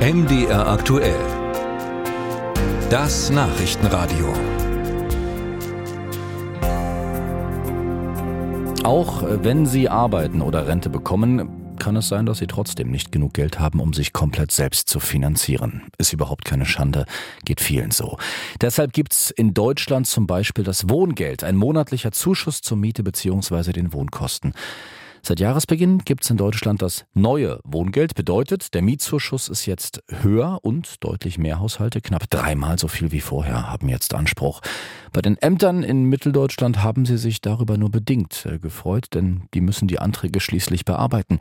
MDR aktuell. Das Nachrichtenradio. Auch wenn Sie arbeiten oder Rente bekommen, kann es sein, dass Sie trotzdem nicht genug Geld haben, um sich komplett selbst zu finanzieren. Ist überhaupt keine Schande, geht vielen so. Deshalb gibt's in Deutschland zum Beispiel das Wohngeld, ein monatlicher Zuschuss zur Miete bzw. den Wohnkosten. Seit Jahresbeginn gibt es in Deutschland das neue Wohngeld. Bedeutet, der Mietzuschuss ist jetzt höher und deutlich mehr Haushalte, knapp dreimal so viel wie vorher, haben jetzt Anspruch. Bei den Ämtern in Mitteldeutschland haben sie sich darüber nur bedingt äh, gefreut, denn die müssen die Anträge schließlich bearbeiten.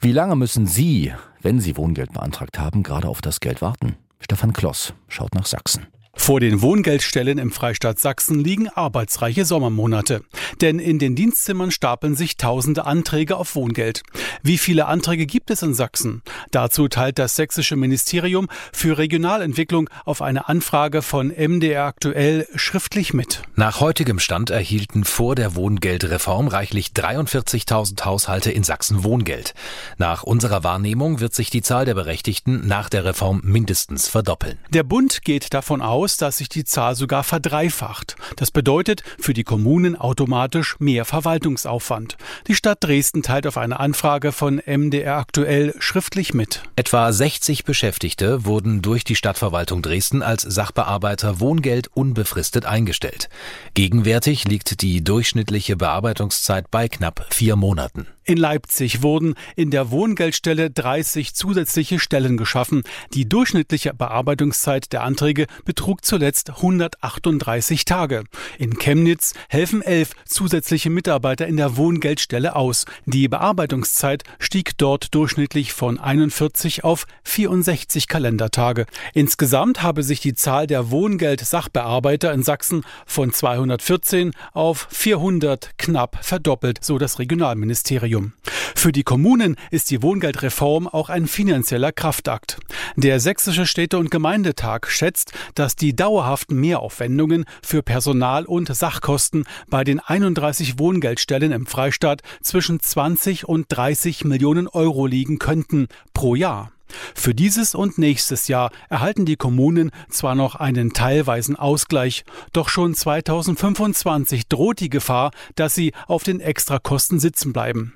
Wie lange müssen Sie, wenn Sie Wohngeld beantragt haben, gerade auf das Geld warten? Stefan Kloss schaut nach Sachsen. Vor den Wohngeldstellen im Freistaat Sachsen liegen arbeitsreiche Sommermonate. Denn in den Dienstzimmern stapeln sich tausende Anträge auf Wohngeld. Wie viele Anträge gibt es in Sachsen? Dazu teilt das sächsische Ministerium für Regionalentwicklung auf eine Anfrage von MDR aktuell schriftlich mit. Nach heutigem Stand erhielten vor der Wohngeldreform reichlich 43.000 Haushalte in Sachsen Wohngeld. Nach unserer Wahrnehmung wird sich die Zahl der Berechtigten nach der Reform mindestens verdoppeln. Der Bund geht davon aus, aus, dass sich die Zahl sogar verdreifacht. Das bedeutet für die Kommunen automatisch mehr Verwaltungsaufwand. Die Stadt Dresden teilt auf eine Anfrage von MDR aktuell schriftlich mit. Etwa 60 Beschäftigte wurden durch die Stadtverwaltung Dresden als Sachbearbeiter Wohngeld unbefristet eingestellt. Gegenwärtig liegt die durchschnittliche Bearbeitungszeit bei knapp vier Monaten. In Leipzig wurden in der Wohngeldstelle 30 zusätzliche Stellen geschaffen. Die durchschnittliche Bearbeitungszeit der Anträge betrug zuletzt 138 Tage. In Chemnitz helfen elf zusätzliche Mitarbeiter in der Wohngeldstelle aus. Die Bearbeitungszeit stieg dort durchschnittlich von 41 auf 64 Kalendertage. Insgesamt habe sich die Zahl der Wohngeld-Sachbearbeiter in Sachsen von 214 auf 400 knapp verdoppelt, so das Regionalministerium. Ministerium. Für die Kommunen ist die Wohngeldreform auch ein finanzieller Kraftakt. Der Sächsische Städte- und Gemeindetag schätzt, dass die dauerhaften Mehraufwendungen für Personal- und Sachkosten bei den 31 Wohngeldstellen im Freistaat zwischen 20 und 30 Millionen Euro liegen könnten pro Jahr. Für dieses und nächstes Jahr erhalten die Kommunen zwar noch einen teilweisen Ausgleich, doch schon 2025 droht die Gefahr, dass sie auf den Extrakosten sitzen bleiben.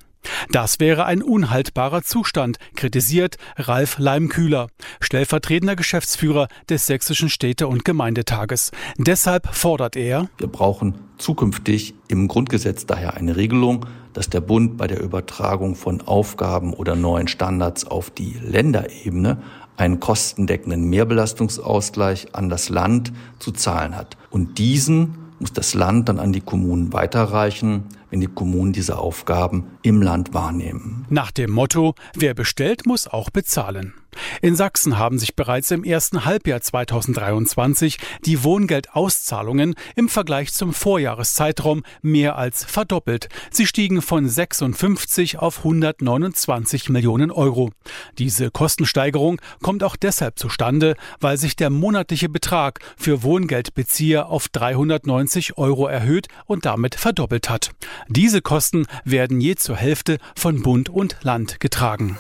Das wäre ein unhaltbarer Zustand, kritisiert Ralf Leimkühler, stellvertretender Geschäftsführer des Sächsischen Städte- und Gemeindetages. Deshalb fordert er, wir brauchen zukünftig im Grundgesetz daher eine Regelung, dass der Bund bei der Übertragung von Aufgaben oder neuen Standards auf die Länderebene einen kostendeckenden Mehrbelastungsausgleich an das Land zu zahlen hat. Und diesen muss das Land dann an die Kommunen weiterreichen, wenn die Kommunen diese Aufgaben im Land wahrnehmen. Nach dem Motto, wer bestellt, muss auch bezahlen. In Sachsen haben sich bereits im ersten Halbjahr 2023 die Wohngeldauszahlungen im Vergleich zum Vorjahreszeitraum mehr als verdoppelt. Sie stiegen von 56 auf 129 Millionen Euro. Diese Kostensteigerung kommt auch deshalb zustande, weil sich der monatliche Betrag für Wohngeldbezieher auf 390 Euro erhöht und damit verdoppelt hat. Diese Kosten werden je zur Hälfte von Bund und Land getragen.